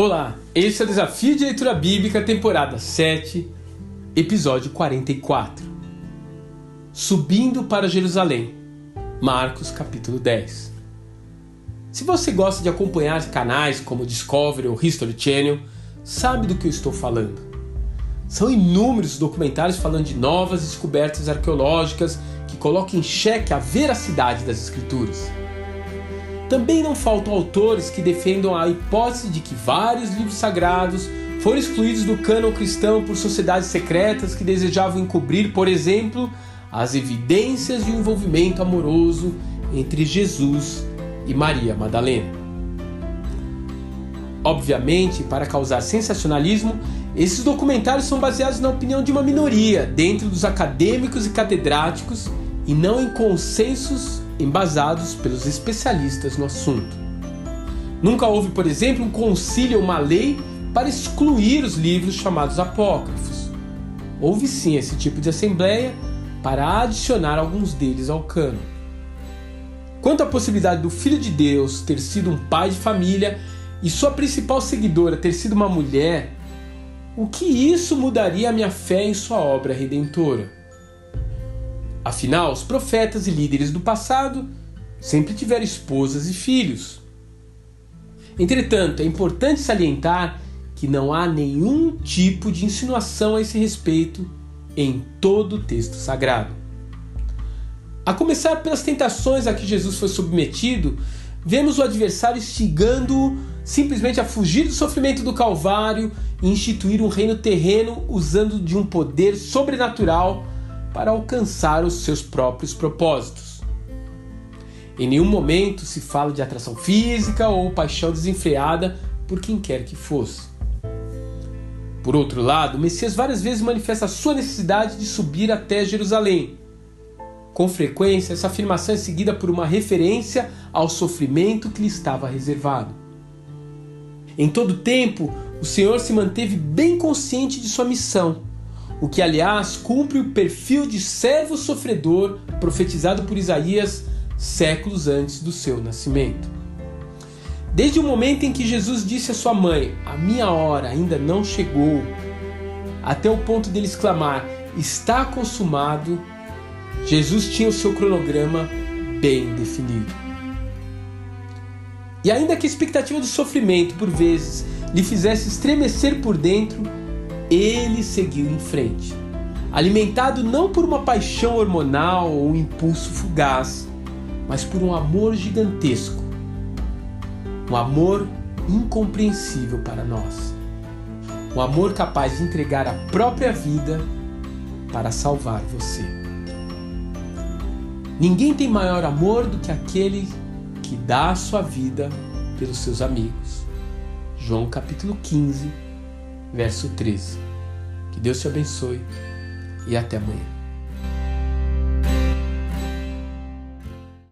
Olá, esse é o Desafio de Leitura Bíblica, temporada 7, episódio 44. Subindo para Jerusalém, Marcos capítulo 10. Se você gosta de acompanhar canais como Discovery ou History Channel, sabe do que eu estou falando. São inúmeros documentários falando de novas descobertas arqueológicas que colocam em xeque a veracidade das escrituras. Também não faltam autores que defendam a hipótese de que vários livros sagrados foram excluídos do cânon cristão por sociedades secretas que desejavam encobrir, por exemplo, as evidências de um envolvimento amoroso entre Jesus e Maria Madalena. Obviamente, para causar sensacionalismo, esses documentários são baseados na opinião de uma minoria dentro dos acadêmicos e catedráticos e não em consensos embasados pelos especialistas no assunto. Nunca houve, por exemplo, um concílio ou uma lei para excluir os livros chamados apócrifos. Houve sim esse tipo de assembleia para adicionar alguns deles ao cano. Quanto à possibilidade do Filho de Deus ter sido um pai de família e sua principal seguidora ter sido uma mulher, o que isso mudaria a minha fé em sua obra redentora? Afinal, os profetas e líderes do passado sempre tiveram esposas e filhos. Entretanto, é importante salientar que não há nenhum tipo de insinuação a esse respeito em todo o texto sagrado. A começar pelas tentações a que Jesus foi submetido, vemos o adversário instigando-o simplesmente a fugir do sofrimento do Calvário e instituir um reino terreno usando de um poder sobrenatural para alcançar os seus próprios propósitos. Em nenhum momento se fala de atração física ou paixão desenfreada por quem quer que fosse. Por outro lado, Messias várias vezes manifesta a sua necessidade de subir até Jerusalém. Com frequência, essa afirmação é seguida por uma referência ao sofrimento que lhe estava reservado. Em todo tempo, o Senhor se manteve bem consciente de sua missão o que, aliás, cumpre o perfil de servo sofredor profetizado por Isaías séculos antes do seu nascimento. Desde o momento em que Jesus disse à sua mãe: A minha hora ainda não chegou, até o ponto dele exclamar: Está consumado, Jesus tinha o seu cronograma bem definido. E ainda que a expectativa do sofrimento, por vezes, lhe fizesse estremecer por dentro, ele seguiu em frente, alimentado não por uma paixão hormonal ou um impulso fugaz, mas por um amor gigantesco, um amor incompreensível para nós, um amor capaz de entregar a própria vida para salvar você. Ninguém tem maior amor do que aquele que dá a sua vida pelos seus amigos. João capítulo 15, verso 13. Que Deus te abençoe e até amanhã.